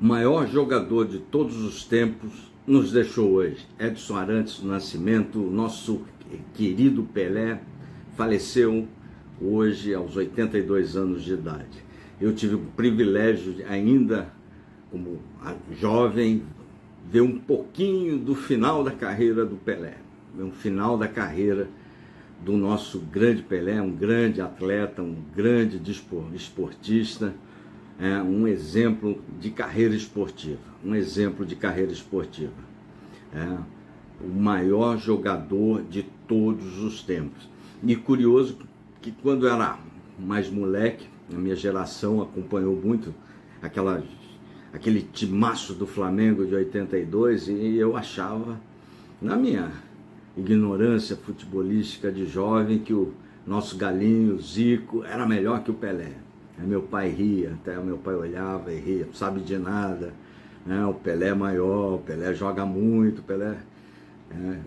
o maior jogador de todos os tempos, nos deixou hoje. Edson Arantes do Nascimento, nosso querido Pelé, faleceu hoje aos 82 anos de idade. Eu tive o privilégio ainda, como jovem, ver um pouquinho do final da carreira do Pelé, ver um final da carreira do nosso grande Pelé, um grande atleta, um grande esportista é, um exemplo de carreira esportiva, um exemplo de carreira esportiva. É, o maior jogador de todos os tempos. E curioso que quando era mais moleque, a minha geração acompanhou muito aquela, aquele timaço do Flamengo de 82 e eu achava, na minha ignorância futebolística de jovem, que o nosso galinho, Zico, era melhor que o Pelé. Meu pai ria, até meu pai olhava e ria, não sabe de nada. Né? O Pelé é maior, o Pelé joga muito, o Pelé. É,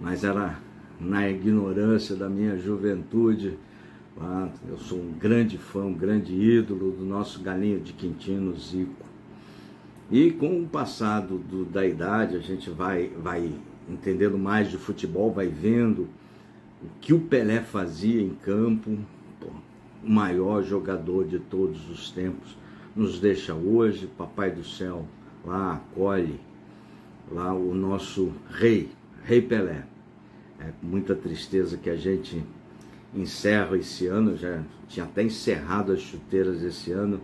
mas era na ignorância da minha juventude. Eu sou um grande fã, um grande ídolo do nosso galinho de Quintino, Zico. E com o passado do, da idade, a gente vai, vai entendendo mais de futebol, vai vendo o que o Pelé fazia em campo, o maior jogador de todos os tempos, nos deixa hoje, Papai do Céu lá acolhe lá o nosso rei, Rei Pelé. É com muita tristeza que a gente encerra esse ano, já tinha até encerrado as chuteiras esse ano,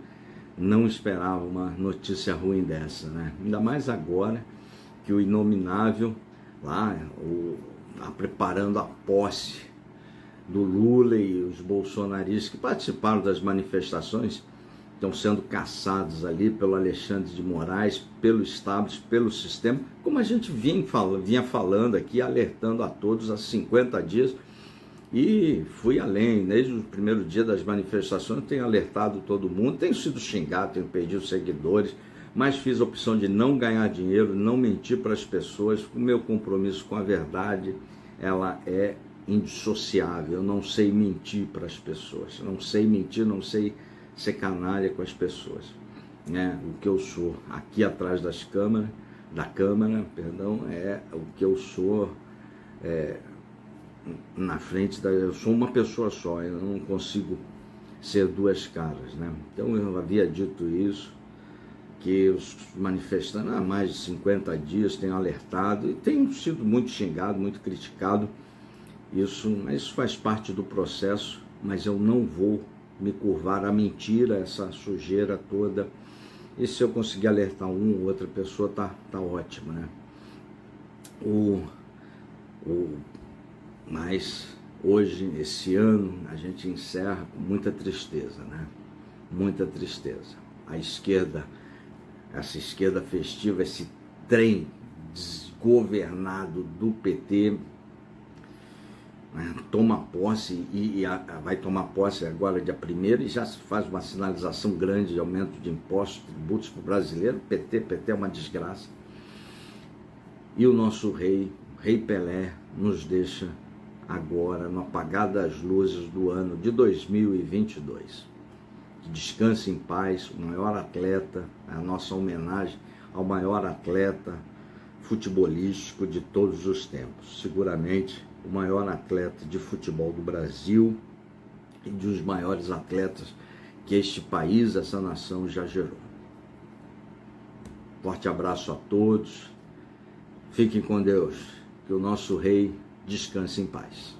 não esperava uma notícia ruim dessa, né? Ainda mais agora que o inominável lá está preparando a posse do Lula e os bolsonaristas que participaram das manifestações estão sendo caçados ali pelo Alexandre de Moraes, pelo establishment, pelo sistema, como a gente vinha, vinha falando aqui, alertando a todos há 50 dias, e fui além, desde o primeiro dia das manifestações, tenho alertado todo mundo, tenho sido xingado, tenho perdido seguidores, mas fiz a opção de não ganhar dinheiro, não mentir para as pessoas, o meu compromisso com a verdade, ela é indissociável. Eu não sei mentir para as pessoas. Não sei mentir, não sei ser canalha com as pessoas. Né? O que eu sou aqui atrás das câmeras, da câmera, perdão, é o que eu sou é, na frente da. Eu sou uma pessoa só, eu não consigo ser duas caras. Né? Então eu havia dito isso, que os manifestantes há mais de 50 dias têm alertado e tenho sido muito xingado, muito criticado isso, isso faz parte do processo, mas eu não vou me curvar à mentira, essa sujeira toda. E se eu conseguir alertar um ou outra pessoa, tá, tá ótimo, né? O, o, mas hoje, esse ano, a gente encerra com muita tristeza, né? Muita tristeza. A esquerda, essa esquerda festiva, esse trem desgovernado do PT, toma posse e, e a, vai tomar posse agora dia 1 e já se faz uma sinalização grande de aumento de impostos, tributos para o brasileiro. PT, PT é uma desgraça. E o nosso rei, Rei Pelé, nos deixa agora no apagar das luzes do ano de 2022. Que descanse em paz, o maior atleta, a nossa homenagem ao maior atleta futebolístico de todos os tempos. Seguramente o maior atleta de futebol do Brasil e dos maiores atletas que este país, essa nação já gerou. Forte abraço a todos. Fiquem com Deus. Que o nosso rei descanse em paz.